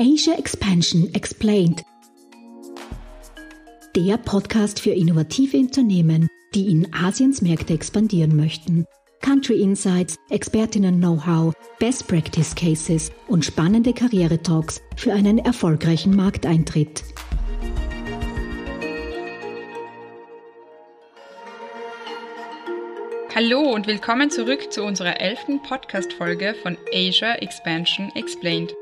Asia Expansion Explained. Der Podcast für innovative Unternehmen, die in Asiens Märkte expandieren möchten. Country Insights, Expertinnen-Know-how, Best Practice Cases und spannende Karriere-Talks für einen erfolgreichen Markteintritt. Hallo und willkommen zurück zu unserer elften Podcast-Folge von Asia Expansion Explained.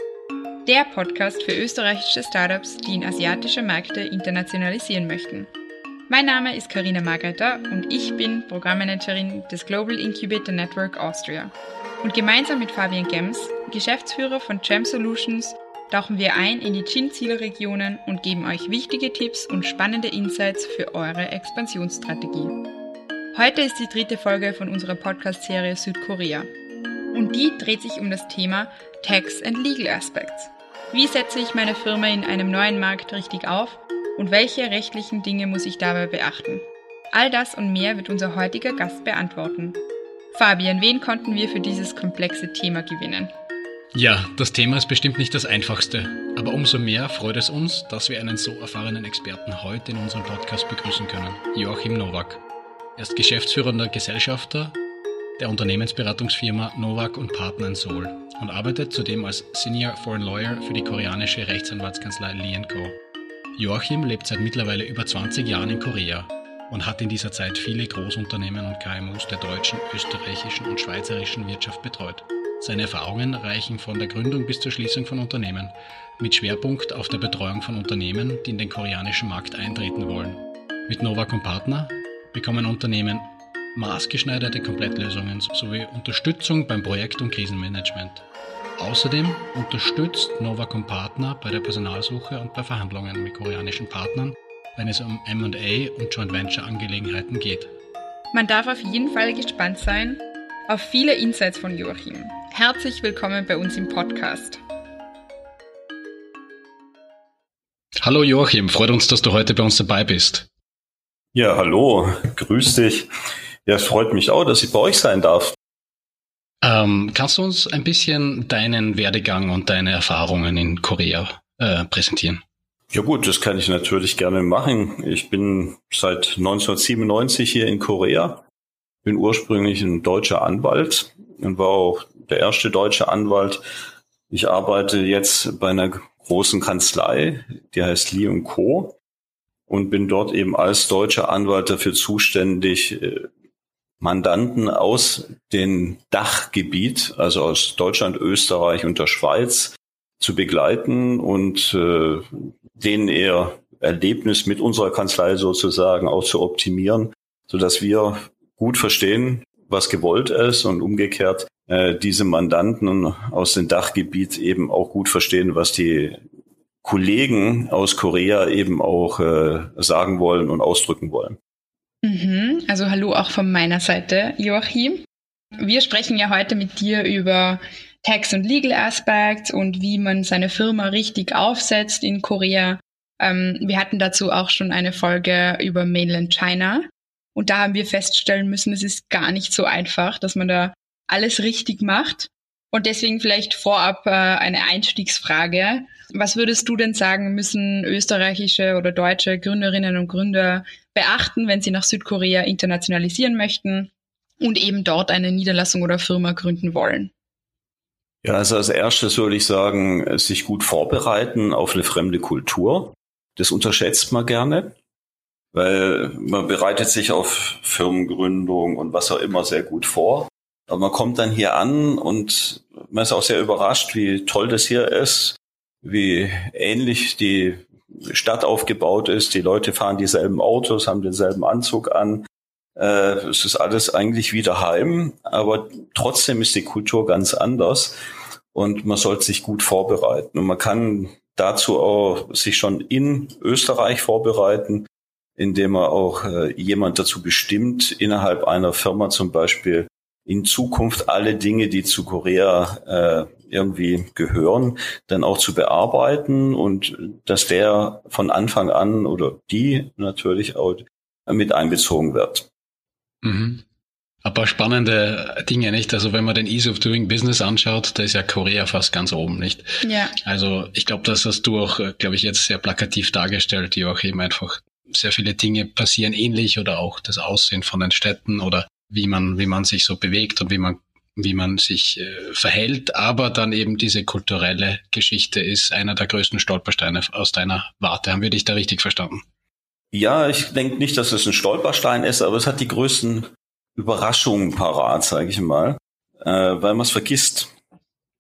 Der Podcast für österreichische Startups, die in asiatische Märkte internationalisieren möchten. Mein Name ist Karina Margreiter und ich bin Programmmanagerin des Global Incubator Network Austria. Und gemeinsam mit Fabian Gems, Geschäftsführer von Gem Solutions, tauchen wir ein in die Chin-Zielregionen und geben euch wichtige Tipps und spannende Insights für eure Expansionsstrategie. Heute ist die dritte Folge von unserer Podcast-Serie Südkorea. Und die dreht sich um das Thema Tax and Legal Aspects. Wie setze ich meine Firma in einem neuen Markt richtig auf und welche rechtlichen Dinge muss ich dabei beachten? All das und mehr wird unser heutiger Gast beantworten. Fabian, wen konnten wir für dieses komplexe Thema gewinnen? Ja, das Thema ist bestimmt nicht das einfachste, aber umso mehr freut es uns, dass wir einen so erfahrenen Experten heute in unserem Podcast begrüßen können, Joachim Nowak. Er ist geschäftsführender Gesellschafter der Unternehmensberatungsfirma Novak und Partner in Seoul und arbeitet zudem als Senior Foreign Lawyer für die koreanische Rechtsanwaltskanzlei Lee Co. Joachim lebt seit mittlerweile über 20 Jahren in Korea und hat in dieser Zeit viele Großunternehmen und KMUs der deutschen, österreichischen und schweizerischen Wirtschaft betreut. Seine Erfahrungen reichen von der Gründung bis zur Schließung von Unternehmen, mit Schwerpunkt auf der Betreuung von Unternehmen, die in den koreanischen Markt eintreten wollen. Mit Novak und Partner bekommen Unternehmen maßgeschneiderte Komplettlösungen sowie Unterstützung beim Projekt- und Krisenmanagement. Außerdem unterstützt Novacom Partner bei der Personalsuche und bei Verhandlungen mit koreanischen Partnern, wenn es um M&A und Joint Venture Angelegenheiten geht. Man darf auf jeden Fall gespannt sein auf viele Insights von Joachim. Herzlich willkommen bei uns im Podcast. Hallo Joachim, freut uns, dass du heute bei uns dabei bist. Ja, hallo, grüß dich. Ja, es freut mich auch, dass ich bei euch sein darf. Ähm, kannst du uns ein bisschen deinen Werdegang und deine Erfahrungen in Korea äh, präsentieren? Ja gut, das kann ich natürlich gerne machen. Ich bin seit 1997 hier in Korea, bin ursprünglich ein deutscher Anwalt und war auch der erste deutsche Anwalt. Ich arbeite jetzt bei einer großen Kanzlei, die heißt Lee Co und bin dort eben als deutscher Anwalt dafür zuständig, äh, Mandanten aus dem Dachgebiet, also aus Deutschland, Österreich und der Schweiz, zu begleiten und äh, denen ihr Erlebnis mit unserer Kanzlei sozusagen auch zu optimieren, so dass wir gut verstehen, was gewollt ist und umgekehrt äh, diese Mandanten aus dem Dachgebiet eben auch gut verstehen, was die Kollegen aus Korea eben auch äh, sagen wollen und ausdrücken wollen. Mhm. Also hallo auch von meiner Seite, Joachim. Wir sprechen ja heute mit dir über Tax und Legal Aspects und wie man seine Firma richtig aufsetzt in Korea. Ähm, wir hatten dazu auch schon eine Folge über Mainland China. Und da haben wir feststellen müssen, es ist gar nicht so einfach, dass man da alles richtig macht. Und deswegen vielleicht vorab äh, eine Einstiegsfrage. Was würdest du denn sagen, müssen österreichische oder deutsche Gründerinnen und Gründer beachten, wenn sie nach Südkorea internationalisieren möchten und eben dort eine Niederlassung oder Firma gründen wollen? Ja, also als erstes würde ich sagen, sich gut vorbereiten auf eine fremde Kultur. Das unterschätzt man gerne, weil man bereitet sich auf Firmengründung und was auch immer sehr gut vor. Aber man kommt dann hier an und man ist auch sehr überrascht, wie toll das hier ist, wie ähnlich die Stadt aufgebaut ist. Die Leute fahren dieselben Autos, haben denselben Anzug an. Äh, es ist alles eigentlich wieder heim, aber trotzdem ist die Kultur ganz anders und man sollte sich gut vorbereiten. Und man kann dazu auch sich schon in Österreich vorbereiten, indem man auch äh, jemand dazu bestimmt, innerhalb einer Firma zum Beispiel in Zukunft alle Dinge, die zu Korea äh, irgendwie gehören, dann auch zu bearbeiten und dass der von Anfang an oder die natürlich auch mit einbezogen wird. Mhm. ein paar spannende Dinge, nicht? Also wenn man den Ease of Doing Business anschaut, da ist ja Korea fast ganz oben, nicht? Ja. Also ich glaube, das hast du auch, glaube ich, jetzt sehr plakativ dargestellt, die auch eben einfach sehr viele Dinge passieren ähnlich oder auch das Aussehen von den Städten oder wie man, wie man sich so bewegt und wie man wie man sich äh, verhält, aber dann eben diese kulturelle Geschichte ist einer der größten Stolpersteine aus deiner Warte. Haben wir dich da richtig verstanden? Ja, ich denke nicht, dass es ein Stolperstein ist, aber es hat die größten Überraschungen parat, sage ich mal, äh, weil man es vergisst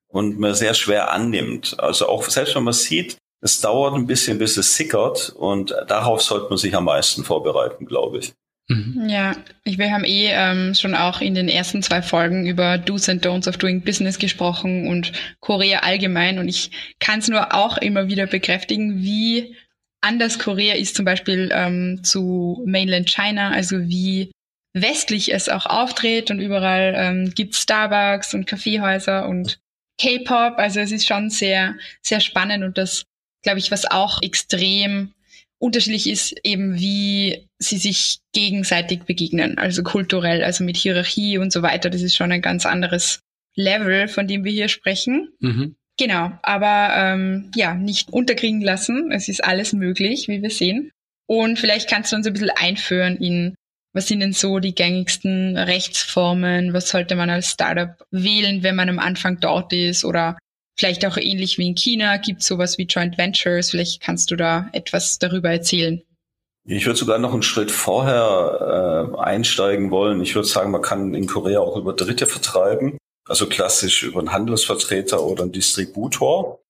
und man sehr schwer annimmt. Also auch selbst wenn man sieht, es dauert ein bisschen, bis es sickert und darauf sollte man sich am meisten vorbereiten, glaube ich. Mhm. Ja, wir haben eh ähm, schon auch in den ersten zwei Folgen über Do's and Don'ts of Doing Business gesprochen und Korea allgemein und ich kann es nur auch immer wieder bekräftigen, wie anders Korea ist zum Beispiel ähm, zu Mainland China, also wie westlich es auch auftritt und überall ähm, gibt Starbucks und Kaffeehäuser und K-Pop. Also es ist schon sehr, sehr spannend und das, glaube ich, was auch extrem unterschiedlich ist, eben wie sie sich gegenseitig begegnen, also kulturell, also mit Hierarchie und so weiter. Das ist schon ein ganz anderes Level, von dem wir hier sprechen. Mhm. Genau, aber ähm, ja, nicht unterkriegen lassen. Es ist alles möglich, wie wir sehen. Und vielleicht kannst du uns ein bisschen einführen in was sind denn so die gängigsten Rechtsformen? Was sollte man als Startup wählen, wenn man am Anfang dort ist? Oder vielleicht auch ähnlich wie in China gibt es sowas wie Joint Ventures. Vielleicht kannst du da etwas darüber erzählen. Ich würde sogar noch einen Schritt vorher äh, einsteigen wollen. Ich würde sagen, man kann in Korea auch über Dritte vertreiben, also klassisch über einen Handelsvertreter oder einen Distributor.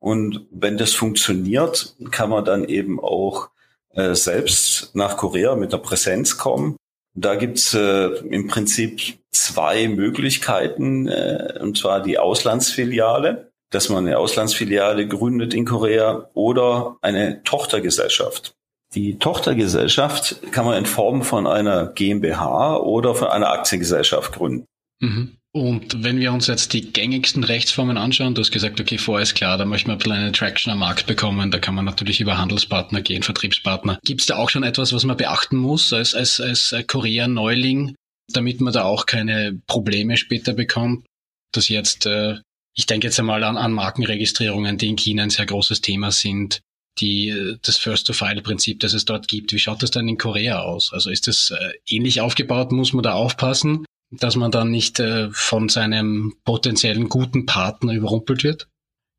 Und wenn das funktioniert, kann man dann eben auch äh, selbst nach Korea mit einer Präsenz kommen. Da gibt's äh, im Prinzip zwei Möglichkeiten, äh, und zwar die Auslandsfiliale, dass man eine Auslandsfiliale gründet in Korea oder eine Tochtergesellschaft. Die Tochtergesellschaft kann man in Form von einer GmbH oder von einer Aktiengesellschaft gründen. Mhm. Und wenn wir uns jetzt die gängigsten Rechtsformen anschauen, du hast gesagt, okay, vorher ist klar, da möchte man ein bisschen eine Traction am Markt bekommen, da kann man natürlich über Handelspartner gehen, Vertriebspartner. Gibt es da auch schon etwas, was man beachten muss als, als, als Korea-Neuling, damit man da auch keine Probleme später bekommt? Dass jetzt, äh, ich denke jetzt einmal an, an Markenregistrierungen, die in China ein sehr großes Thema sind, die, äh, das First-to-File-Prinzip, das es dort gibt. Wie schaut das dann in Korea aus? Also ist das äh, ähnlich aufgebaut? Muss man da aufpassen? dass man dann nicht äh, von seinem potenziellen guten Partner überrumpelt wird?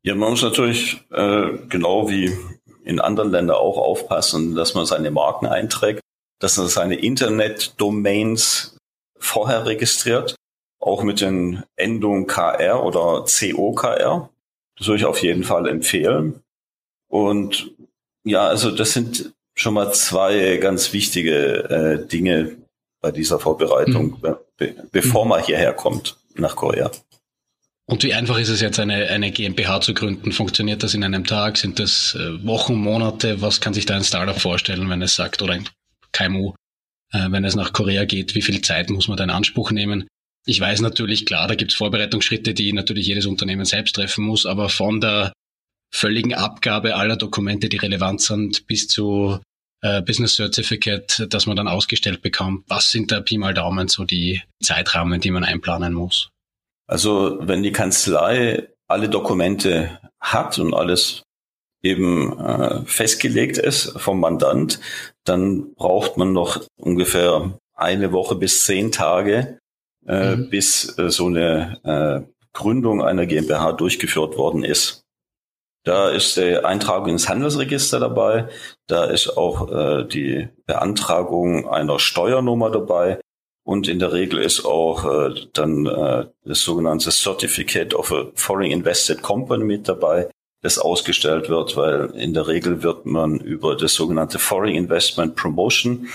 Ja, man muss natürlich äh, genau wie in anderen Ländern auch aufpassen, dass man seine Marken einträgt, dass man seine Internet-Domains vorher registriert, auch mit den Endungen KR oder COKR. Das würde ich auf jeden Fall empfehlen. Und ja, also das sind schon mal zwei ganz wichtige äh, Dinge bei dieser Vorbereitung. Mhm be bevor mhm. man hierher kommt nach Korea. Und wie einfach ist es jetzt, eine, eine GmbH zu gründen? Funktioniert das in einem Tag? Sind das äh, Wochen, Monate? Was kann sich da ein Startup vorstellen, wenn es sagt, oder ein KMU, äh, wenn es nach Korea geht, wie viel Zeit muss man da in Anspruch nehmen? Ich weiß natürlich, klar, da gibt es Vorbereitungsschritte, die natürlich jedes Unternehmen selbst treffen muss, aber von der völligen Abgabe aller Dokumente, die relevant sind, bis zu äh, Business Certificate, das man dann ausgestellt bekommt. Was sind da Pi mal Daumen so die Zeitrahmen, die man einplanen muss? Also wenn die Kanzlei alle Dokumente hat und alles eben äh, festgelegt ist vom Mandant, dann braucht man noch ungefähr eine Woche bis zehn Tage, äh, mhm. bis äh, so eine äh, Gründung einer GmbH durchgeführt worden ist. Da ist die Eintragung ins Handelsregister dabei. Da ist auch äh, die Beantragung einer Steuernummer dabei. Und in der Regel ist auch äh, dann äh, das sogenannte Certificate of a Foreign Invested Company mit dabei, das ausgestellt wird, weil in der Regel wird man über das sogenannte Foreign Investment Promotion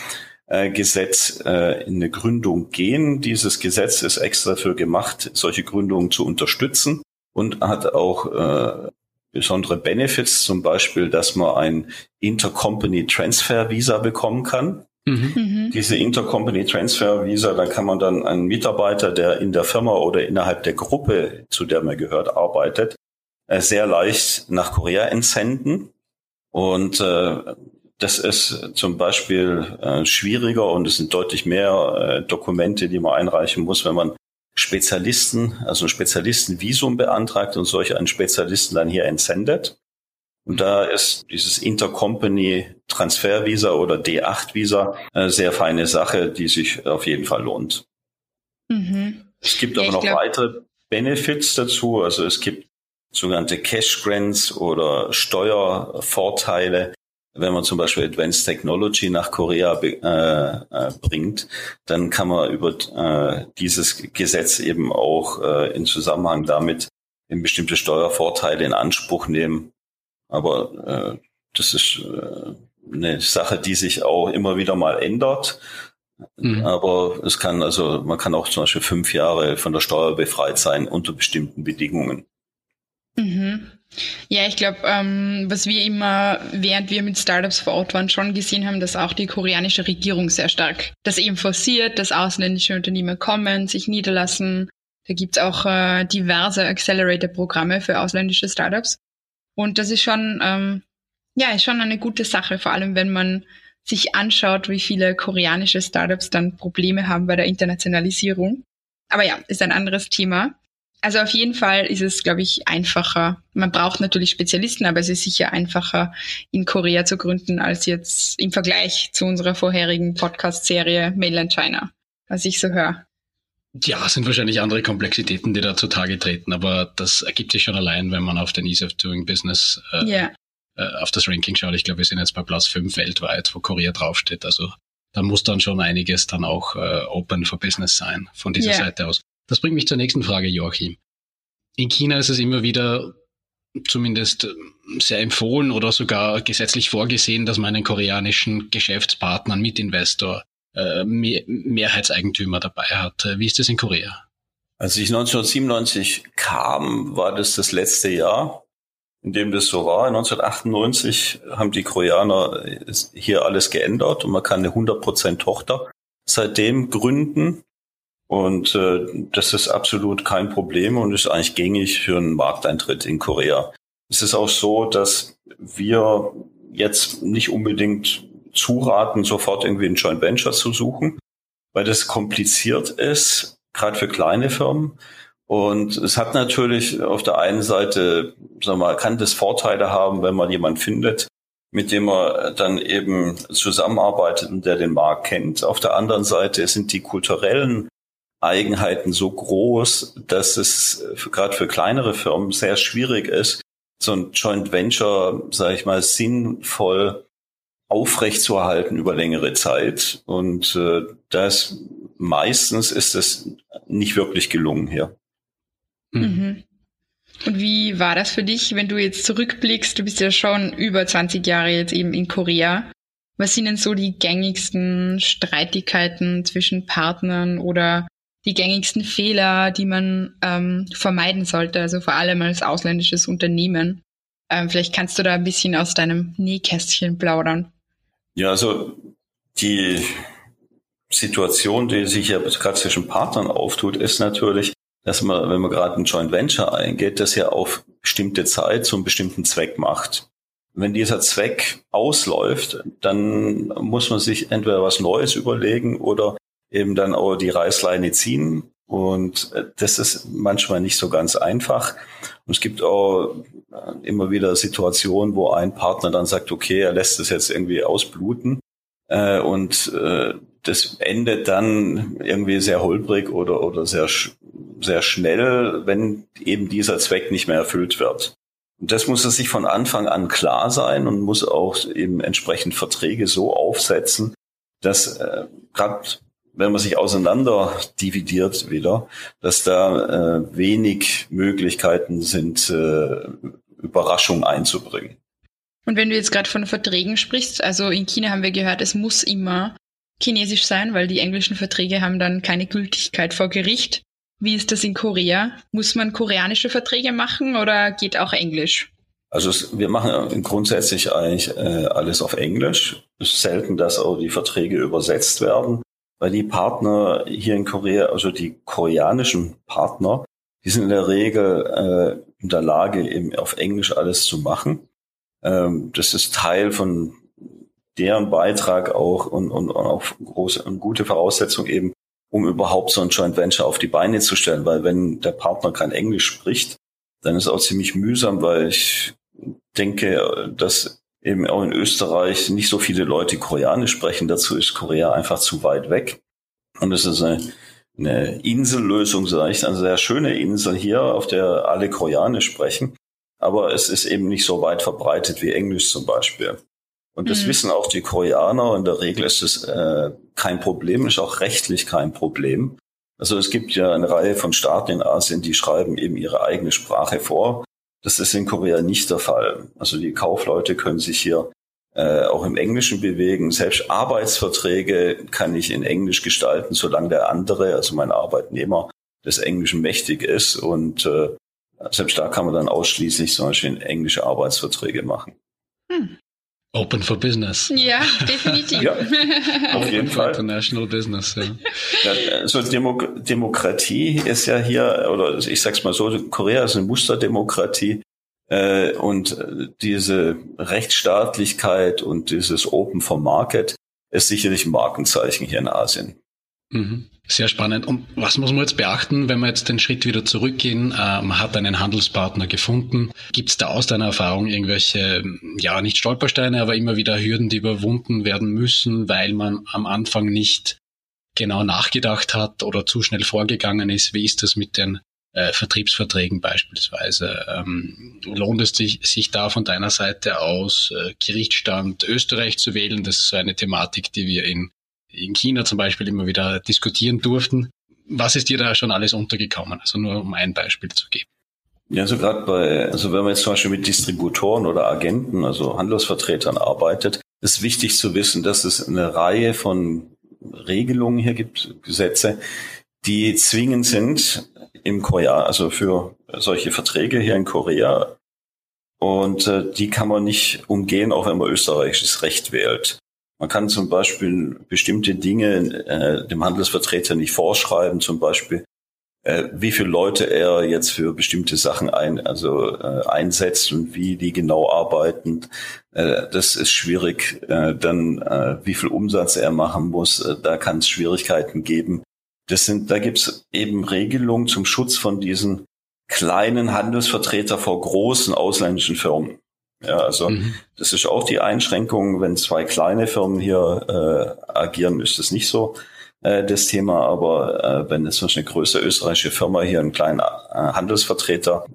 Gesetz äh, in eine Gründung gehen. Dieses Gesetz ist extra dafür gemacht, solche Gründungen zu unterstützen und hat auch äh, besondere Benefits, zum Beispiel, dass man ein Intercompany Transfer Visa bekommen kann. Mhm. mhm. Diese Intercompany Transfer Visa, da kann man dann einen Mitarbeiter, der in der Firma oder innerhalb der Gruppe, zu der man gehört, arbeitet, äh, sehr leicht nach Korea entsenden. Und äh, das ist zum Beispiel äh, schwieriger und es sind deutlich mehr äh, Dokumente, die man einreichen muss, wenn man Spezialisten, also ein Spezialistenvisum beantragt und solch einen Spezialisten dann hier entsendet. Und da ist dieses Intercompany Transfervisa oder D8-Visa eine sehr feine Sache, die sich auf jeden Fall lohnt. Mhm. Es gibt ja, aber noch glaub... weitere Benefits dazu. Also es gibt sogenannte Cash Grants oder Steuervorteile. Wenn man zum Beispiel Advanced Technology nach Korea äh, äh, bringt, dann kann man über äh, dieses Gesetz eben auch äh, in Zusammenhang damit in bestimmte Steuervorteile in Anspruch nehmen. Aber äh, das ist äh, eine Sache, die sich auch immer wieder mal ändert. Mhm. Aber es kann also, man kann auch zum Beispiel fünf Jahre von der Steuer befreit sein unter bestimmten Bedingungen. Mhm. Ja, ich glaube, ähm, was wir immer, während wir mit Startups vor Ort waren, schon gesehen haben, dass auch die koreanische Regierung sehr stark das eben forciert, dass ausländische Unternehmen kommen, sich niederlassen. Da gibt's auch äh, diverse Accelerator-Programme für ausländische Startups. Und das ist schon, ähm, ja, ist schon eine gute Sache, vor allem wenn man sich anschaut, wie viele koreanische Startups dann Probleme haben bei der Internationalisierung. Aber ja, ist ein anderes Thema. Also auf jeden Fall ist es, glaube ich, einfacher. Man braucht natürlich Spezialisten, aber es ist sicher einfacher, in Korea zu gründen, als jetzt im Vergleich zu unserer vorherigen Podcast-Serie Mainland China, was ich so höre. Ja, es sind wahrscheinlich andere Komplexitäten, die da zutage treten, aber das ergibt sich schon allein, wenn man auf den Ease of Doing Business äh, yeah. äh, auf das Ranking schaut. Ich glaube, wir sind jetzt bei Platz 5 weltweit, wo Korea draufsteht. Also da muss dann schon einiges dann auch äh, Open for Business sein von dieser yeah. Seite aus. Das bringt mich zur nächsten Frage, Joachim. In China ist es immer wieder zumindest ähm, sehr empfohlen oder sogar gesetzlich vorgesehen, dass man einen koreanischen Geschäftspartner, Mitinvestor, äh, Mehrheitseigentümer dabei hat. Wie ist das in Korea? Als ich 1997 kam, war das das letzte Jahr, in dem das so war. 1998 haben die Koreaner hier alles geändert und man kann eine 100% Tochter seitdem gründen. Und äh, das ist absolut kein Problem und ist eigentlich gängig für einen Markteintritt in Korea. Es ist auch so, dass wir jetzt nicht unbedingt zuraten, sofort irgendwie ein Joint Venture zu suchen, weil das kompliziert ist, gerade für kleine Firmen. Und es hat natürlich auf der einen Seite, sagen wir mal, kann das Vorteile haben, wenn man jemanden findet, mit dem man dann eben zusammenarbeitet und der den Markt kennt. Auf der anderen Seite sind die kulturellen Eigenheiten so groß, dass es gerade für kleinere Firmen sehr schwierig ist, so ein Joint Venture, sage ich mal, sinnvoll aufrechtzuerhalten über längere Zeit. Und äh, das meistens ist es nicht wirklich gelungen hier. Hm. Mhm. Und wie war das für dich, wenn du jetzt zurückblickst? Du bist ja schon über 20 Jahre jetzt eben in Korea. Was sind denn so die gängigsten Streitigkeiten zwischen Partnern oder die gängigsten Fehler, die man ähm, vermeiden sollte, also vor allem als ausländisches Unternehmen. Ähm, vielleicht kannst du da ein bisschen aus deinem Nähkästchen plaudern. Ja, also die Situation, die sich ja gerade zwischen Partnern auftut, ist natürlich, dass man, wenn man gerade ein Joint Venture eingeht, das ja auf bestimmte Zeit zum bestimmten Zweck macht. Wenn dieser Zweck ausläuft, dann muss man sich entweder was Neues überlegen oder eben dann auch die Reißleine ziehen. Und äh, das ist manchmal nicht so ganz einfach. Und es gibt auch äh, immer wieder Situationen, wo ein Partner dann sagt, okay, er lässt es jetzt irgendwie ausbluten. Äh, und das endet dann irgendwie sehr holprig oder, oder sehr, sehr schnell, wenn eben dieser Zweck nicht mehr erfüllt wird. Und das muss er sich von Anfang an klar sein und muss auch eben entsprechend Verträge so aufsetzen, dass äh, gerade wenn man sich auseinander dividiert wieder, dass da äh, wenig Möglichkeiten sind, äh, Überraschungen einzubringen. Und wenn du jetzt gerade von Verträgen sprichst, also in China haben wir gehört, es muss immer chinesisch sein, weil die englischen Verträge haben dann keine Gültigkeit vor Gericht. Wie ist das in Korea? Muss man koreanische Verträge machen oder geht auch Englisch? Also es, wir machen grundsätzlich eigentlich äh, alles auf Englisch. Es ist selten, dass auch die Verträge übersetzt werden weil die Partner hier in Korea, also die koreanischen Partner, die sind in der Regel äh, in der Lage, eben auf Englisch alles zu machen. Ähm, das ist Teil von deren Beitrag auch und, und, und auch große und gute Voraussetzung eben, um überhaupt so ein Joint Venture auf die Beine zu stellen. Weil wenn der Partner kein Englisch spricht, dann ist es auch ziemlich mühsam, weil ich denke, dass eben auch in Österreich nicht so viele Leute Koreanisch sprechen. Dazu ist Korea einfach zu weit weg. Und es ist eine, eine Insellösung, sage ich, eine sehr schöne Insel hier, auf der alle Koreanisch sprechen. Aber es ist eben nicht so weit verbreitet wie Englisch zum Beispiel. Und das mhm. wissen auch die Koreaner. In der Regel ist es äh, kein Problem, ist auch rechtlich kein Problem. Also es gibt ja eine Reihe von Staaten in Asien, die schreiben eben ihre eigene Sprache vor. Das ist in Korea nicht der Fall. Also die Kaufleute können sich hier äh, auch im Englischen bewegen. Selbst Arbeitsverträge kann ich in Englisch gestalten, solange der andere, also mein Arbeitnehmer, des Englischen mächtig ist. Und äh, selbst da kann man dann ausschließlich zum Beispiel englische Arbeitsverträge machen. Hm. Open for Business. Ja, definitiv. ja, auf jeden Fall. International Business, ja. ja also Demo Demokratie ist ja hier, oder ich sag's mal so, Korea ist eine Musterdemokratie. Äh, und diese Rechtsstaatlichkeit und dieses Open for Market ist sicherlich ein Markenzeichen hier in Asien. Mhm. Sehr spannend. Und was muss man jetzt beachten, wenn wir jetzt den Schritt wieder zurückgehen? Äh, man hat einen Handelspartner gefunden. Gibt es da aus deiner Erfahrung irgendwelche, ja, nicht Stolpersteine, aber immer wieder Hürden, die überwunden werden müssen, weil man am Anfang nicht genau nachgedacht hat oder zu schnell vorgegangen ist? Wie ist das mit den äh, Vertriebsverträgen beispielsweise? Ähm, lohnt es sich, sich da von deiner Seite aus äh, Gerichtsstand Österreich zu wählen? Das ist so eine Thematik, die wir in in China zum Beispiel immer wieder diskutieren durften. Was ist dir da schon alles untergekommen? Also nur um ein Beispiel zu geben. Ja, also gerade bei, also wenn man jetzt zum Beispiel mit Distributoren oder Agenten, also Handelsvertretern arbeitet, ist wichtig zu wissen, dass es eine Reihe von Regelungen hier gibt, Gesetze, die zwingend sind im Korea, also für solche Verträge hier in Korea. Und äh, die kann man nicht umgehen, auch wenn man österreichisches Recht wählt. Man kann zum Beispiel bestimmte Dinge äh, dem Handelsvertreter nicht vorschreiben, zum Beispiel äh, wie viele Leute er jetzt für bestimmte Sachen ein, also äh, einsetzt und wie die genau arbeiten. Äh, das ist schwierig. Äh, dann äh, wie viel Umsatz er machen muss, äh, da kann es Schwierigkeiten geben. Das sind, da gibt's eben Regelungen zum Schutz von diesen kleinen Handelsvertreter vor großen ausländischen Firmen. Ja, also mhm. das ist auch die Einschränkung, wenn zwei kleine Firmen hier äh, agieren, ist das nicht so äh, das Thema. Aber äh, wenn es eine größere österreichische Firma hier einen kleinen äh, Handelsvertreter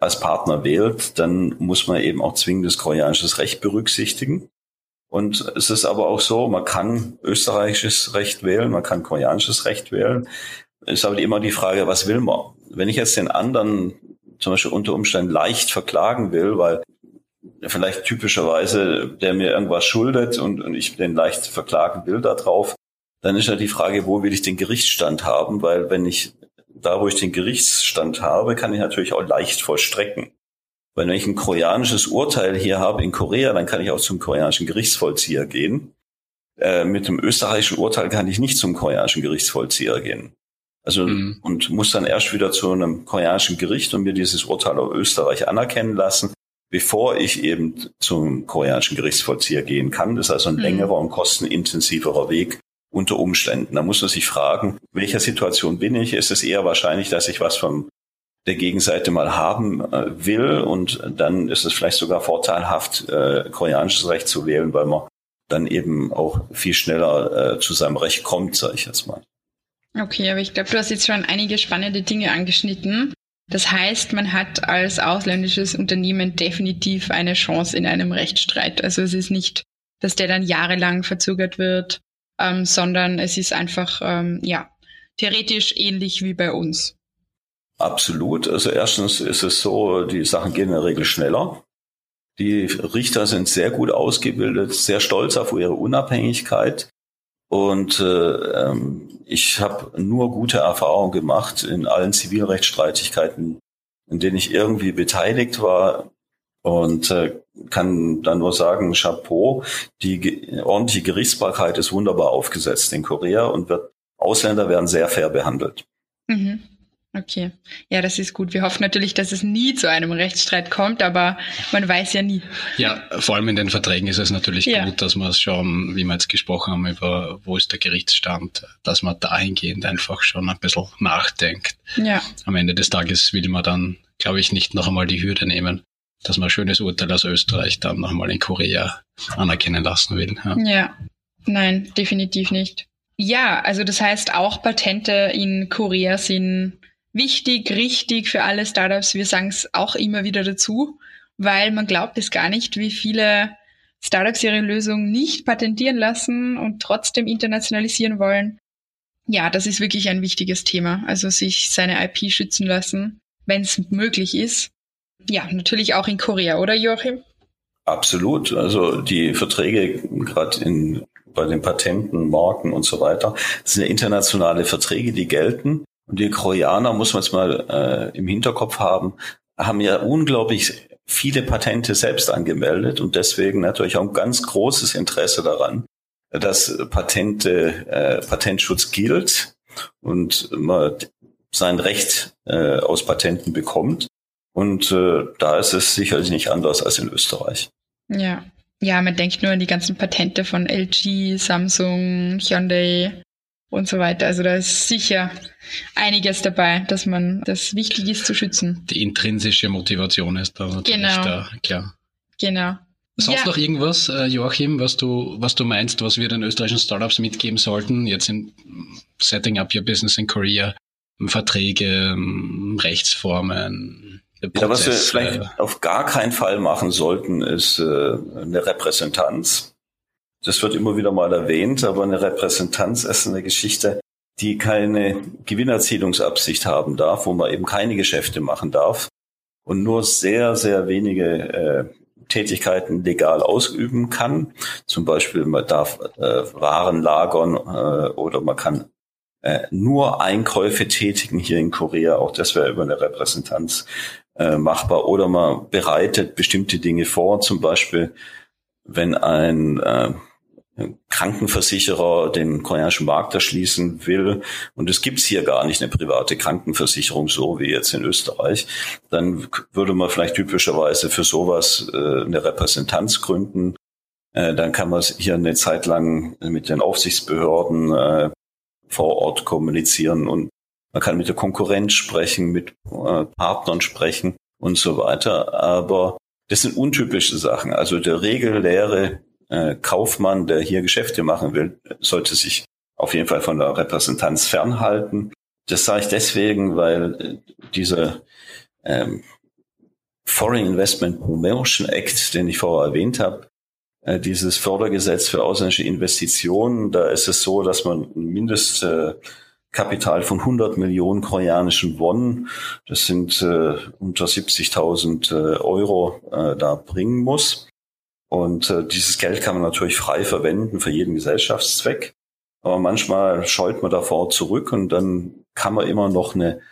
als Partner wählt, dann muss man eben auch zwingendes koreanisches Recht berücksichtigen. Und es ist aber auch so, man kann österreichisches Recht wählen, man kann koreanisches Recht wählen. Es ist aber immer die Frage, was will man? Wenn ich jetzt den anderen zum Beispiel unter Umständen leicht verklagen will, weil vielleicht typischerweise, der mir irgendwas schuldet und, und ich den leicht verklagen will darauf, dann ist ja die Frage, wo will ich den Gerichtsstand haben, weil wenn ich da, wo ich den Gerichtsstand habe, kann ich natürlich auch leicht vollstrecken. Weil wenn ich ein koreanisches Urteil hier habe in Korea, dann kann ich auch zum koreanischen Gerichtsvollzieher gehen. Äh, mit dem österreichischen Urteil kann ich nicht zum koreanischen Gerichtsvollzieher gehen. Also mhm. und muss dann erst wieder zu einem koreanischen Gericht und mir dieses Urteil auf Österreich anerkennen lassen bevor ich eben zum koreanischen Gerichtsvollzieher gehen kann. Das ist also ein mhm. längerer und kostenintensiverer Weg unter Umständen. Da muss man sich fragen, welcher Situation bin ich? Ist es eher wahrscheinlich, dass ich was von der Gegenseite mal haben äh, will und dann ist es vielleicht sogar vorteilhaft, äh, koreanisches Recht zu wählen, weil man dann eben auch viel schneller äh, zu seinem Recht kommt, sage ich jetzt mal. Okay, aber ich glaube, du hast jetzt schon einige spannende Dinge angeschnitten. Das heißt, man hat als ausländisches Unternehmen definitiv eine Chance in einem Rechtsstreit. Also es ist nicht, dass der dann jahrelang verzögert wird, ähm, sondern es ist einfach, ähm, ja, theoretisch ähnlich wie bei uns. Absolut. Also erstens ist es so, die Sachen gehen in der Regel schneller. Die Richter sind sehr gut ausgebildet, sehr stolz auf ihre Unabhängigkeit. Und äh, ähm, ich habe nur gute Erfahrungen gemacht in allen Zivilrechtsstreitigkeiten, in denen ich irgendwie beteiligt war. Und äh, kann dann nur sagen, Chapeau, die ordentliche Gerichtsbarkeit ist wunderbar aufgesetzt in Korea und wird, Ausländer werden sehr fair behandelt. Mhm. Okay, ja, das ist gut. Wir hoffen natürlich, dass es nie zu einem Rechtsstreit kommt, aber man weiß ja nie. Ja, vor allem in den Verträgen ist es natürlich ja. gut, dass man es schon, wie wir jetzt gesprochen haben, über wo ist der Gerichtsstand, dass man dahingehend einfach schon ein bisschen nachdenkt. Ja. Am Ende des Tages will man dann, glaube ich, nicht noch einmal die Hürde nehmen, dass man ein schönes Urteil aus Österreich dann noch einmal in Korea anerkennen lassen will. Ja. ja, nein, definitiv nicht. Ja, also das heißt auch Patente in Korea sind wichtig, richtig für alle Startups. Wir sagen es auch immer wieder dazu, weil man glaubt es gar nicht, wie viele Startups ihre Lösung nicht patentieren lassen und trotzdem internationalisieren wollen. Ja, das ist wirklich ein wichtiges Thema. Also sich seine IP schützen lassen, wenn es möglich ist. Ja, natürlich auch in Korea, oder Joachim? Absolut. Also die Verträge gerade in bei den Patenten, Marken und so weiter, das sind ja internationale Verträge, die gelten. Und die Koreaner, muss man es mal äh, im Hinterkopf haben, haben ja unglaublich viele Patente selbst angemeldet und deswegen natürlich auch ein ganz großes Interesse daran, dass Patente, äh, Patentschutz gilt und man sein Recht äh, aus Patenten bekommt. Und äh, da ist es sicherlich nicht anders als in Österreich. Ja. Ja, man denkt nur an die ganzen Patente von LG, Samsung, Hyundai und so weiter. Also da ist sicher einiges dabei, dass man das wichtig ist zu schützen. Die intrinsische Motivation ist da natürlich genau. da, klar. Genau. Sonst ja. noch irgendwas, äh, Joachim, was du, was du meinst, was wir den österreichischen Startups mitgeben sollten, jetzt in Setting up your business in Korea, Verträge, Rechtsformen, ja, was wir vielleicht auf gar keinen Fall machen sollten, ist äh, eine Repräsentanz. Das wird immer wieder mal erwähnt, aber eine Repräsentanz ist eine Geschichte, die keine Gewinnerzielungsabsicht haben darf, wo man eben keine Geschäfte machen darf und nur sehr, sehr wenige äh, Tätigkeiten legal ausüben kann. Zum Beispiel man darf äh, Waren lagern äh, oder man kann äh, nur Einkäufe tätigen hier in Korea. Auch das wäre über eine Repräsentanz äh, machbar. Oder man bereitet bestimmte Dinge vor, zum Beispiel wenn ein äh, Krankenversicherer den koreanischen Markt erschließen will und es gibt's hier gar nicht eine private Krankenversicherung so wie jetzt in Österreich, dann würde man vielleicht typischerweise für sowas äh, eine Repräsentanz gründen. Äh, dann kann man hier eine Zeit lang mit den Aufsichtsbehörden äh, vor Ort kommunizieren und man kann mit der Konkurrenz sprechen, mit Partnern sprechen und so weiter. Aber das sind untypische Sachen. Also der reguläre äh, Kaufmann, der hier Geschäfte machen will, sollte sich auf jeden Fall von der Repräsentanz fernhalten. Das sage ich deswegen, weil äh, dieser ähm, Foreign Investment Promotion Act, den ich vorher erwähnt habe, äh, dieses Fördergesetz für ausländische Investitionen, da ist es so, dass man ein Mindestkapital von 100 Millionen koreanischen Won, das sind äh, unter 70.000 äh, Euro, da bringen muss. Und äh, dieses Geld kann man natürlich frei verwenden für jeden Gesellschaftszweck. Aber manchmal scheut man davor zurück und dann kann man immer noch eine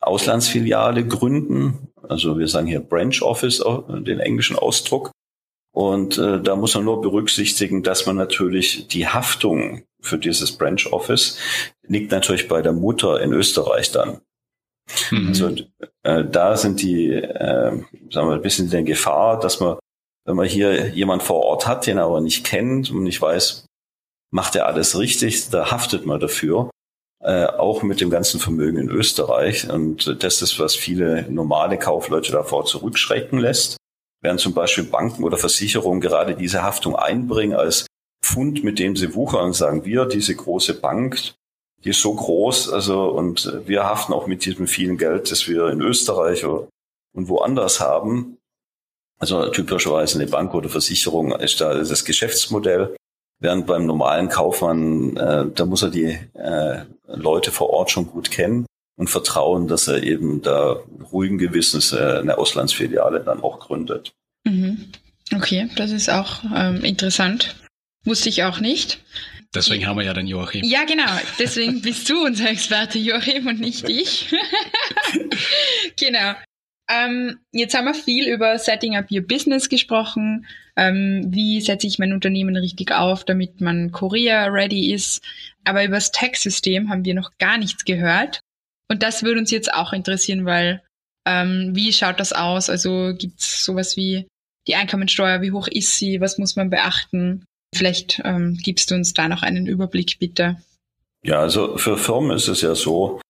Auslandsfiliale gründen. Also wir sagen hier Branch Office, äh, den englischen Ausdruck. Und äh, da muss man nur berücksichtigen, dass man natürlich die Haftung für dieses Branch Office liegt natürlich bei der Mutter in Österreich dann. Mhm. Also äh, da sind die, äh, sagen wir, ein bisschen in Gefahr, dass man wenn man hier jemand vor Ort hat, den er aber nicht kennt und nicht weiß, macht er alles richtig, da haftet man dafür. Äh, auch mit dem ganzen Vermögen in Österreich. Und das ist, was viele normale Kaufleute davor zurückschrecken lässt. Während zum Beispiel Banken oder Versicherungen gerade diese Haftung einbringen als Pfund, mit dem sie wuchern und sagen, wir, diese große Bank, die ist so groß, also, und wir haften auch mit diesem vielen Geld, das wir in Österreich und woanders haben. Also typischerweise eine Bank oder Versicherung ist da das Geschäftsmodell. Während beim normalen Kaufmann, äh, da muss er die äh, Leute vor Ort schon gut kennen und vertrauen, dass er eben da ruhigen Gewissens äh, eine Auslandsfiliale dann auch gründet. Mhm. Okay, das ist auch ähm, interessant. Wusste ich auch nicht. Deswegen haben wir ja den Joachim. Ja, genau. Deswegen bist du unser Experte, Joachim, und nicht ich. genau. Ähm, jetzt haben wir viel über Setting up your Business gesprochen. Ähm, wie setze ich mein Unternehmen richtig auf, damit man Korea ready ist? Aber über das Tax-System haben wir noch gar nichts gehört. Und das würde uns jetzt auch interessieren, weil ähm, wie schaut das aus? Also gibt es sowas wie die Einkommensteuer, wie hoch ist sie, was muss man beachten? Vielleicht ähm, gibst du uns da noch einen Überblick, bitte. Ja, also für Firmen ist es ja so,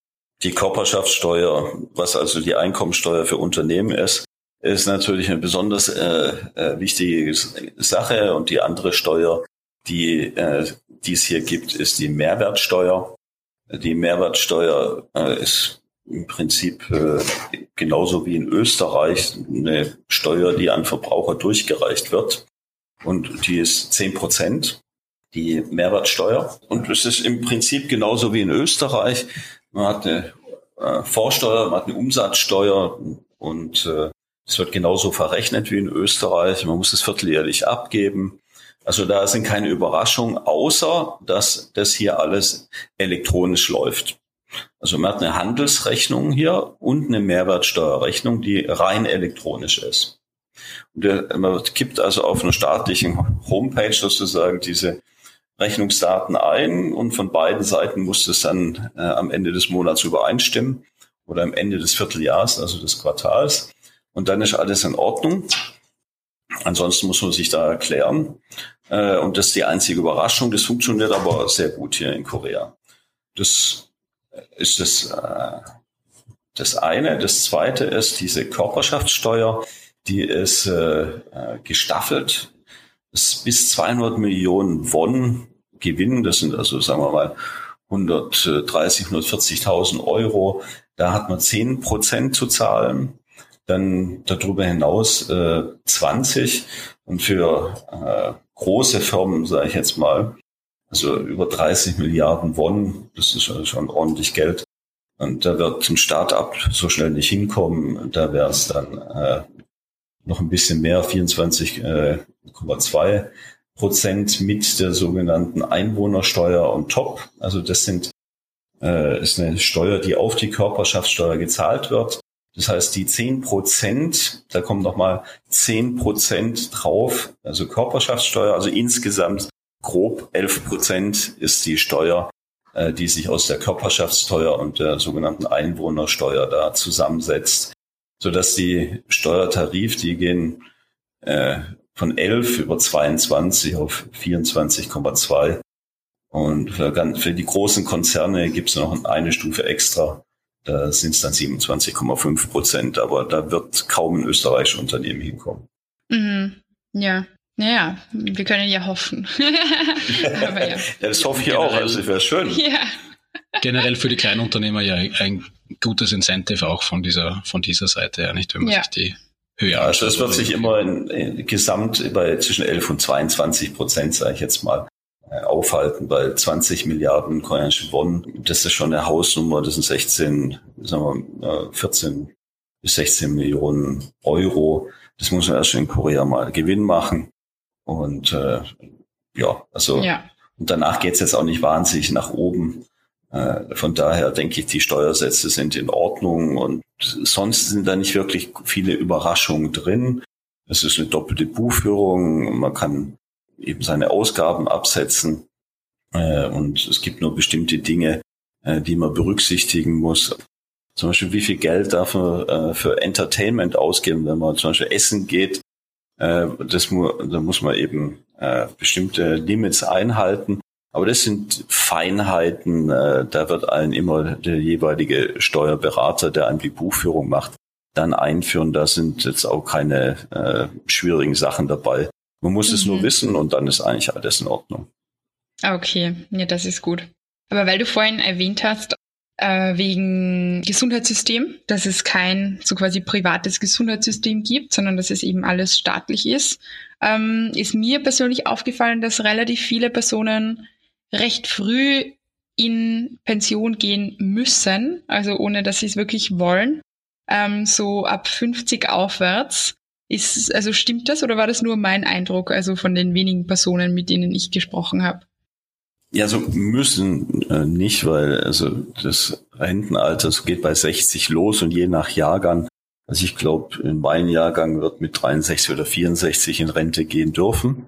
die Körperschaftssteuer, was also die Einkommensteuer für Unternehmen ist, ist natürlich eine besonders äh, äh, wichtige Sache. Und die andere Steuer, die, äh, es hier gibt, ist die Mehrwertsteuer. Die Mehrwertsteuer äh, ist im Prinzip äh, genauso wie in Österreich eine Steuer, die an Verbraucher durchgereicht wird. Und die ist zehn Prozent, die Mehrwertsteuer. Und es ist im Prinzip genauso wie in Österreich. Man hat eine äh, Vorsteuer, man hat eine Umsatzsteuer und äh, es wird genauso verrechnet wie in Österreich. Man muss es vierteljährlich abgeben. Also da sind keine Überraschungen, außer dass das hier alles elektronisch läuft. Also man hat eine Handelsrechnung hier und eine Mehrwertsteuerrechnung, die rein elektronisch ist. Und man gibt also auf einer staatlichen Homepage sozusagen diese Rechnungsdaten ein und von beiden Seiten muss es dann äh, am Ende des Monats übereinstimmen oder am Ende des Vierteljahres, also des Quartals. Und dann ist alles in Ordnung. Ansonsten muss man sich da erklären. Äh, und das ist die einzige Überraschung. Das funktioniert aber sehr gut hier in Korea. Das ist das, äh, das eine. Das zweite ist diese Körperschaftssteuer, die ist äh, äh gestaffelt. Ist bis 200 Millionen Won Gewinn, das sind also, sagen wir mal, 130, 140.000 Euro. Da hat man 10 Prozent zu zahlen. Dann darüber hinaus äh, 20. Und für äh, große Firmen, sage ich jetzt mal, also über 30 Milliarden Won, das ist schon ordentlich Geld. Und da wird ein Start-up so schnell nicht hinkommen. Da wäre es dann äh, noch ein bisschen mehr, 24,2 äh, Prozent mit der sogenannten Einwohnersteuer on top. Also das sind äh, ist eine Steuer, die auf die Körperschaftssteuer gezahlt wird. Das heißt, die 10 Prozent, da kommen nochmal 10 Prozent drauf, also Körperschaftssteuer, also insgesamt grob 11 Prozent ist die Steuer, äh, die sich aus der Körperschaftssteuer und der sogenannten Einwohnersteuer da zusammensetzt, sodass die Steuertarif, die gehen äh, von 11 über 22 auf 24,2 und für, für die großen Konzerne gibt es noch eine Stufe extra. Da sind es dann 27,5 Prozent, aber da wird kaum ein österreichisches Unternehmen hinkommen. Mhm. Ja, naja, wir können ja hoffen. Aber ja. ja, das hoffe ich generell, auch. Also wäre schön. Ja. Generell für die Kleinunternehmer ja ein gutes Incentive auch von dieser, von dieser Seite, ja nicht, wenn man ja. sich die ja, Also es wird sich immer in, in, gesamt bei zwischen 11 und 22 Prozent, sage ich jetzt mal, äh, aufhalten, weil 20 Milliarden koreanische Won, das ist schon eine Hausnummer, das sind 16, sagen wir, 14 bis 16 Millionen Euro. Das muss man erst in Korea mal Gewinn machen. Und äh, ja, also ja. und danach geht's jetzt auch nicht wahnsinnig nach oben. Äh, von daher denke ich, die Steuersätze sind in Ordnung und sonst sind da nicht wirklich viele Überraschungen drin. Es ist eine doppelte Buchführung, man kann eben seine Ausgaben absetzen äh, und es gibt nur bestimmte Dinge, äh, die man berücksichtigen muss. Zum Beispiel, wie viel Geld darf man für Entertainment ausgeben, wenn man zum Beispiel essen geht das da muss man eben bestimmte Limits einhalten. Aber das sind Feinheiten, äh, da wird allen immer der jeweilige Steuerberater, der einem die Buchführung macht, dann einführen. Da sind jetzt auch keine äh, schwierigen Sachen dabei. Man muss mhm. es nur mhm. wissen und dann ist eigentlich alles in Ordnung. Okay, ja, das ist gut. Aber weil du vorhin erwähnt hast, äh, wegen Gesundheitssystem, dass es kein so quasi privates Gesundheitssystem gibt, sondern dass es eben alles staatlich ist, ähm, ist mir persönlich aufgefallen, dass relativ viele Personen recht früh in Pension gehen müssen, also ohne dass sie es wirklich wollen. Ähm, so ab 50 aufwärts. Ist, also stimmt das oder war das nur mein Eindruck, also von den wenigen Personen, mit denen ich gesprochen habe? Ja, so müssen äh, nicht, weil also das Rentenalter geht bei 60 los und je nach Jahrgang, also ich glaube, in meinem Jahrgang wird mit 63 oder 64 in Rente gehen dürfen.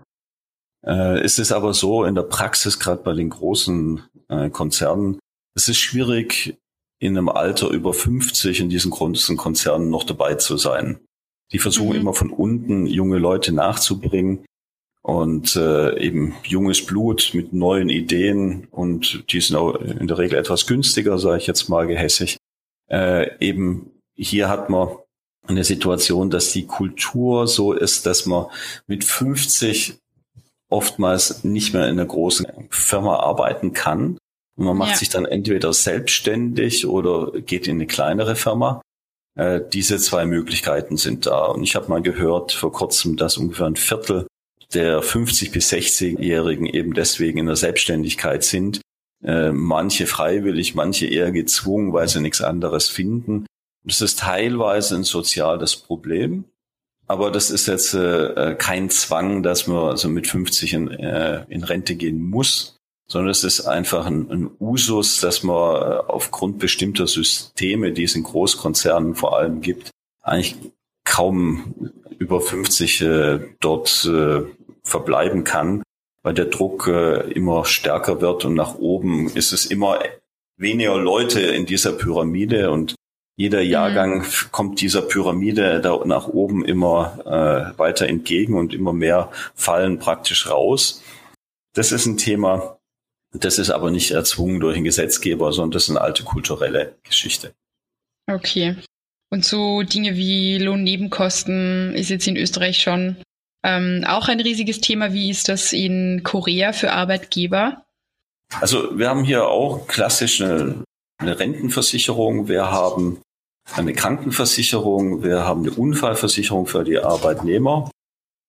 Äh, ist es aber so in der Praxis, gerade bei den großen äh, Konzernen, es ist schwierig, in einem Alter über 50 in diesen großen Konzernen noch dabei zu sein. Die versuchen mhm. immer von unten junge Leute nachzubringen und äh, eben junges Blut mit neuen Ideen und die sind auch in der Regel etwas günstiger, sage ich jetzt mal gehässig. Äh, eben hier hat man eine Situation, dass die Kultur so ist, dass man mit 50 oftmals nicht mehr in einer großen Firma arbeiten kann. Und man macht ja. sich dann entweder selbstständig oder geht in eine kleinere Firma. Äh, diese zwei Möglichkeiten sind da. Und ich habe mal gehört vor kurzem, dass ungefähr ein Viertel der 50 bis 60-Jährigen eben deswegen in der Selbstständigkeit sind. Äh, manche freiwillig, manche eher gezwungen, weil sie nichts anderes finden. Das ist teilweise ein soziales Problem. Aber das ist jetzt äh, kein Zwang, dass man also mit 50 in, äh, in Rente gehen muss, sondern es ist einfach ein, ein Usus, dass man äh, aufgrund bestimmter Systeme, die es in Großkonzernen vor allem gibt, eigentlich kaum über 50 äh, dort äh, verbleiben kann, weil der Druck äh, immer stärker wird und nach oben ist es immer weniger Leute in dieser Pyramide und jeder Jahrgang mhm. kommt dieser Pyramide da nach oben immer äh, weiter entgegen und immer mehr fallen praktisch raus. Das ist ein Thema, das ist aber nicht erzwungen durch den Gesetzgeber, sondern das ist eine alte kulturelle Geschichte. Okay. Und so Dinge wie Lohnnebenkosten ist jetzt in Österreich schon ähm, auch ein riesiges Thema. Wie ist das in Korea für Arbeitgeber? Also wir haben hier auch klassisch eine, Rentenversicherung, wir haben eine Krankenversicherung, wir haben eine Unfallversicherung für die Arbeitnehmer.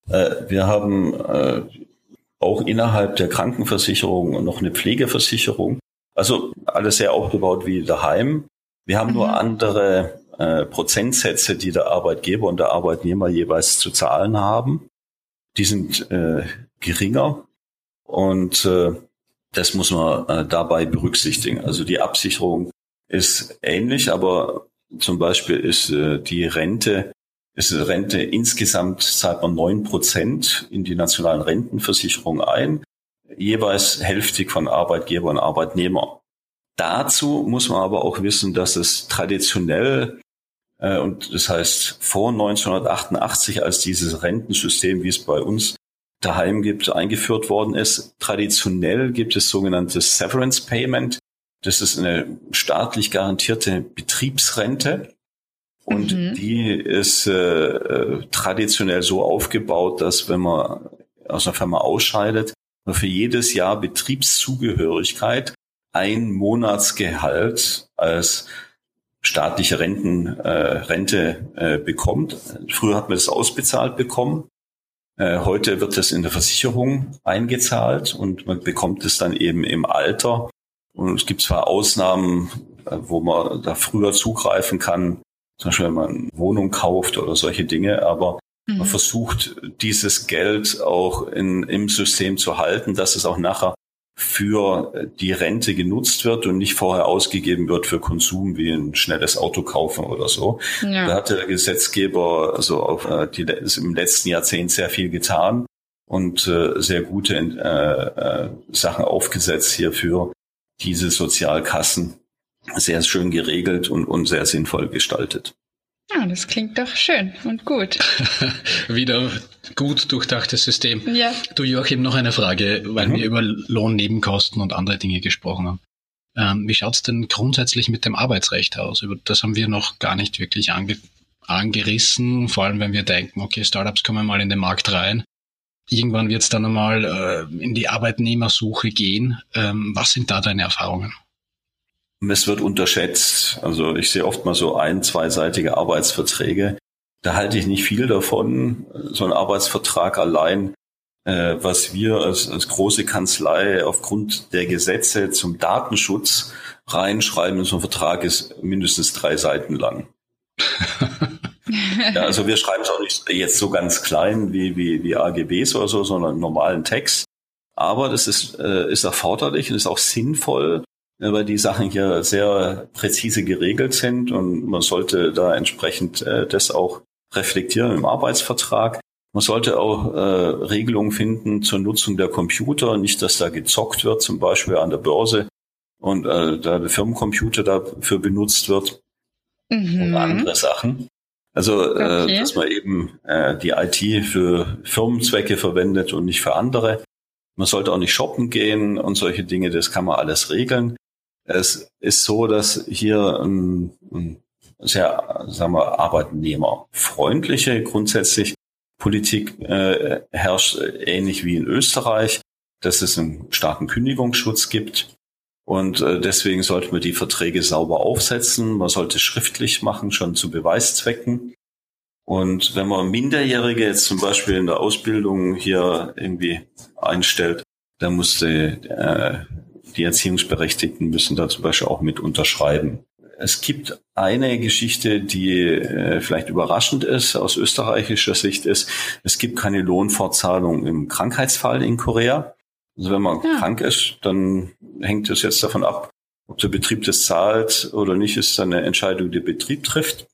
Äh, wir haben äh, auch innerhalb der Krankenversicherung noch eine Pflegeversicherung. Also alles sehr aufgebaut wie daheim. Wir haben mhm. nur andere äh, Prozentsätze, die der Arbeitgeber und der Arbeitnehmer jeweils zu zahlen haben. Die sind äh, geringer und äh, das muss man äh, dabei berücksichtigen. Also die Absicherung ist ähnlich, aber zum Beispiel ist äh, die Rente, ist die Rente insgesamt zahlt man neun Prozent in die nationalen Rentenversicherung ein, jeweils hälftig von Arbeitgeber und Arbeitnehmer. Dazu muss man aber auch wissen, dass es traditionell äh, und das heißt vor 1988, als dieses Rentensystem, wie es bei uns daheim gibt, eingeführt worden ist, traditionell gibt es sogenanntes Severance Payment. Das ist eine staatlich garantierte Betriebsrente. Und mhm. die ist äh, traditionell so aufgebaut, dass wenn man aus einer Firma ausscheidet, man für jedes Jahr Betriebszugehörigkeit ein Monatsgehalt als staatliche Renten, äh, Rente äh, bekommt. Früher hat man das ausbezahlt bekommen. Äh, heute wird das in der Versicherung eingezahlt und man bekommt es dann eben im Alter und es gibt zwar Ausnahmen, äh, wo man da früher zugreifen kann, zum Beispiel wenn man Wohnung kauft oder solche Dinge, aber mhm. man versucht, dieses Geld auch in, im System zu halten, dass es auch nachher für die Rente genutzt wird und nicht vorher ausgegeben wird für Konsum wie ein schnelles Auto kaufen oder so. Ja. Da hat der Gesetzgeber also auf äh, die, im letzten Jahrzehnt sehr viel getan und äh, sehr gute äh, äh, Sachen aufgesetzt hierfür, diese Sozialkassen sehr schön geregelt und, und sehr sinnvoll gestaltet. Ja, das klingt doch schön und gut. Wieder gut durchdachtes System. Ja. Du Joachim, noch eine Frage, weil mhm. wir über Lohnnebenkosten und andere Dinge gesprochen haben. Ähm, wie schaut's denn grundsätzlich mit dem Arbeitsrecht aus? Über das haben wir noch gar nicht wirklich ange angerissen, vor allem wenn wir denken, okay, Startups kommen mal in den Markt rein. Irgendwann wird es dann einmal äh, in die Arbeitnehmersuche gehen. Ähm, was sind da deine Erfahrungen? Es wird unterschätzt. Also ich sehe oft mal so ein, zweiseitige Arbeitsverträge. Da halte ich nicht viel davon. So ein Arbeitsvertrag allein, äh, was wir als, als große Kanzlei aufgrund der Gesetze zum Datenschutz reinschreiben in so einen Vertrag ist mindestens drei Seiten lang. ja, also wir schreiben es auch nicht jetzt so ganz klein wie, wie, wie AGBs oder so, sondern normalen Text. Aber das ist, äh, ist erforderlich und ist auch sinnvoll, äh, weil die Sachen hier sehr präzise geregelt sind und man sollte da entsprechend äh, das auch reflektieren im Arbeitsvertrag. Man sollte auch äh, Regelungen finden zur Nutzung der Computer, nicht, dass da gezockt wird, zum Beispiel an der Börse und äh, da der Firmencomputer dafür benutzt wird mhm. und andere Sachen. Also, äh, okay. äh, dass man eben äh, die IT für Firmenzwecke verwendet und nicht für andere. Man sollte auch nicht shoppen gehen und solche Dinge, das kann man alles regeln. Es ist so, dass hier ein, ein sehr, sagen wir, arbeitnehmerfreundliche grundsätzlich Politik äh, herrscht, ähnlich wie in Österreich, dass es einen starken Kündigungsschutz gibt. Und äh, deswegen sollte man die Verträge sauber aufsetzen. Man sollte schriftlich machen, schon zu Beweiszwecken. Und wenn man Minderjährige jetzt zum Beispiel in der Ausbildung hier irgendwie einstellt, dann muss die, äh, die Erziehungsberechtigten müssen da zum Beispiel auch mit unterschreiben. Es gibt eine Geschichte, die äh, vielleicht überraschend ist, aus österreichischer Sicht ist, es gibt keine Lohnfortzahlung im Krankheitsfall in Korea. Also wenn man ja. krank ist, dann hängt es jetzt davon ab, ob der Betrieb das zahlt oder nicht, ist dann eine Entscheidung, die der Betrieb trifft.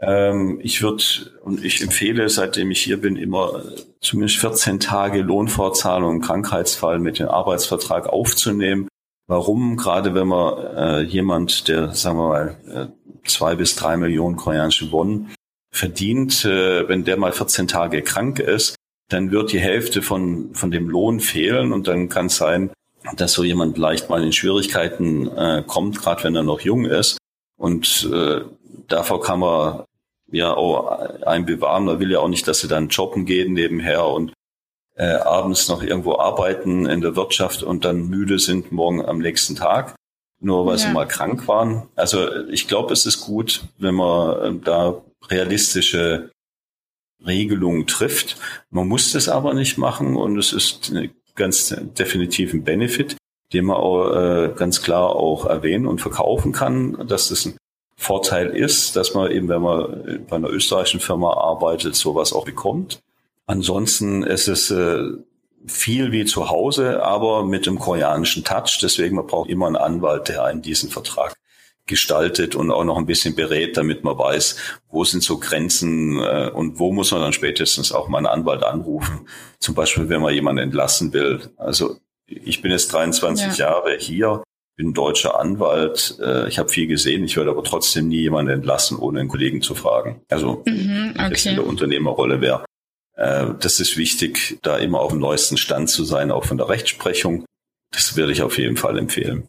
Ähm, ich würde und ich empfehle, seitdem ich hier bin, immer zumindest 14 Tage Lohnfortzahlung im Krankheitsfall mit dem Arbeitsvertrag aufzunehmen. Warum? Gerade wenn man äh, jemand, der, sagen wir mal, äh, zwei bis drei Millionen koreanische Won verdient, äh, wenn der mal 14 Tage krank ist, dann wird die Hälfte von, von dem Lohn fehlen und dann kann es sein, dass so jemand leicht mal in Schwierigkeiten äh, kommt, gerade wenn er noch jung ist. Und äh, davor kann man ja auch einen bewahren. Man will ja auch nicht, dass sie dann jobben gehen nebenher und äh, abends noch irgendwo arbeiten in der Wirtschaft und dann müde sind morgen am nächsten Tag, nur weil ja. sie mal krank waren. Also ich glaube, es ist gut, wenn man äh, da realistische Regelungen trifft. Man muss das aber nicht machen und es ist ganz definitiv ein Benefit, den man auch äh, ganz klar auch erwähnen und verkaufen kann, dass das ein Vorteil ist, dass man eben, wenn man bei einer österreichischen Firma arbeitet, sowas auch bekommt. Ansonsten ist es äh, viel wie zu Hause, aber mit dem koreanischen Touch. Deswegen man braucht immer einen Anwalt, der einen diesen Vertrag gestaltet und auch noch ein bisschen berät, damit man weiß, wo sind so Grenzen äh, und wo muss man dann spätestens auch mal einen Anwalt anrufen. Zum Beispiel, wenn man jemanden entlassen will. Also ich bin jetzt 23 ja. Jahre hier, bin deutscher Anwalt. Äh, ich habe viel gesehen. Ich würde aber trotzdem nie jemanden entlassen, ohne einen Kollegen zu fragen. Also mhm, okay. wenn ich jetzt in der Unternehmerrolle wäre. Äh, das ist wichtig, da immer auf dem neuesten Stand zu sein, auch von der Rechtsprechung. Das würde ich auf jeden Fall empfehlen.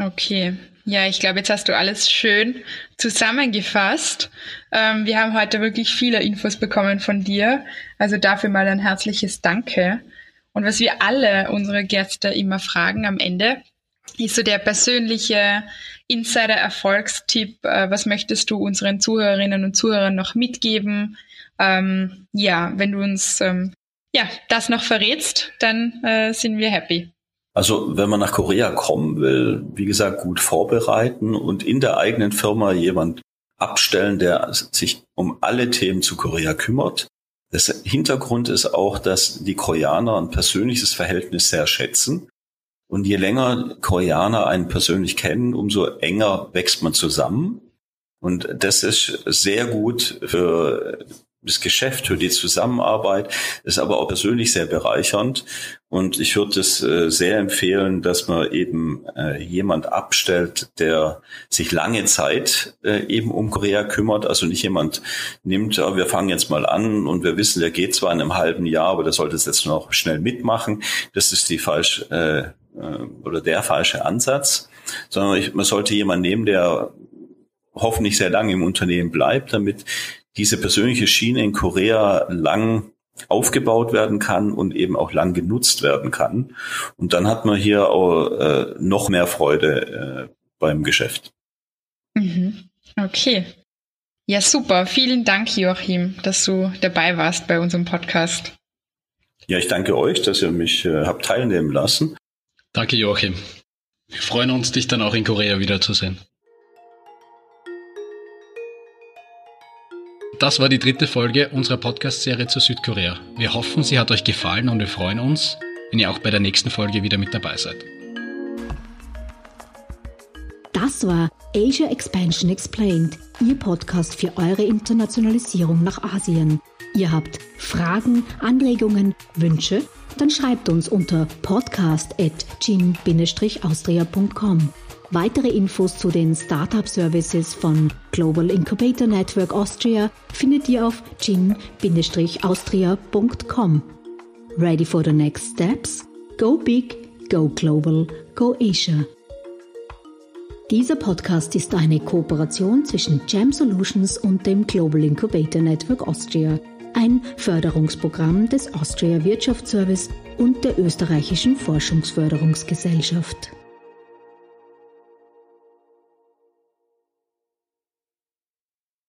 Okay. Ja, ich glaube, jetzt hast du alles schön zusammengefasst. Ähm, wir haben heute wirklich viele Infos bekommen von dir. Also dafür mal ein herzliches Danke. Und was wir alle unsere Gäste immer fragen am Ende, ist so der persönliche Insider-Erfolgstipp. Äh, was möchtest du unseren Zuhörerinnen und Zuhörern noch mitgeben? ähm, ja, wenn du uns ähm, ja das noch verrätst, dann äh, sind wir happy. Also wenn man nach Korea kommen will, wie gesagt, gut vorbereiten und in der eigenen Firma jemand abstellen, der sich um alle Themen zu Korea kümmert. Das Hintergrund ist auch, dass die Koreaner ein persönliches Verhältnis sehr schätzen. Und je länger Koreaner einen persönlich kennen, umso enger wächst man zusammen. Und das ist sehr gut für das Geschäft, für die Zusammenarbeit, ist aber auch persönlich sehr bereichernd. Und ich würde es äh, sehr empfehlen, dass man eben äh, jemand abstellt, der sich lange Zeit äh, eben um Korea kümmert. Also nicht jemand nimmt, ja, wir fangen jetzt mal an und wir wissen, der geht zwar in einem halben Jahr, aber der sollte es jetzt noch schnell mitmachen. Das ist die falsche äh, oder der falsche Ansatz. Sondern ich, man sollte jemanden nehmen, der hoffentlich sehr lange im Unternehmen bleibt, damit diese persönliche Schiene in Korea lang aufgebaut werden kann und eben auch lang genutzt werden kann. Und dann hat man hier auch äh, noch mehr Freude äh, beim Geschäft. Mhm. Okay. Ja, super. Vielen Dank, Joachim, dass du dabei warst bei unserem Podcast. Ja, ich danke euch, dass ihr mich äh, habt teilnehmen lassen. Danke, Joachim. Wir freuen uns, dich dann auch in Korea wiederzusehen. Das war die dritte Folge unserer Podcast-Serie zu Südkorea. Wir hoffen, sie hat euch gefallen und wir freuen uns, wenn ihr auch bei der nächsten Folge wieder mit dabei seid. Das war Asia Expansion Explained, Ihr Podcast für eure Internationalisierung nach Asien. Ihr habt Fragen, Anregungen, Wünsche Dann schreibt uns unter podcast.gin-austria.com. Weitere Infos zu den Startup Services von Global Incubator Network Austria findet ihr auf gin-austria.com. Ready for the next steps? Go big, go global, go Asia. Dieser Podcast ist eine Kooperation zwischen Jam Solutions und dem Global Incubator Network Austria, ein Förderungsprogramm des Austria Wirtschaftsservice und der österreichischen Forschungsförderungsgesellschaft.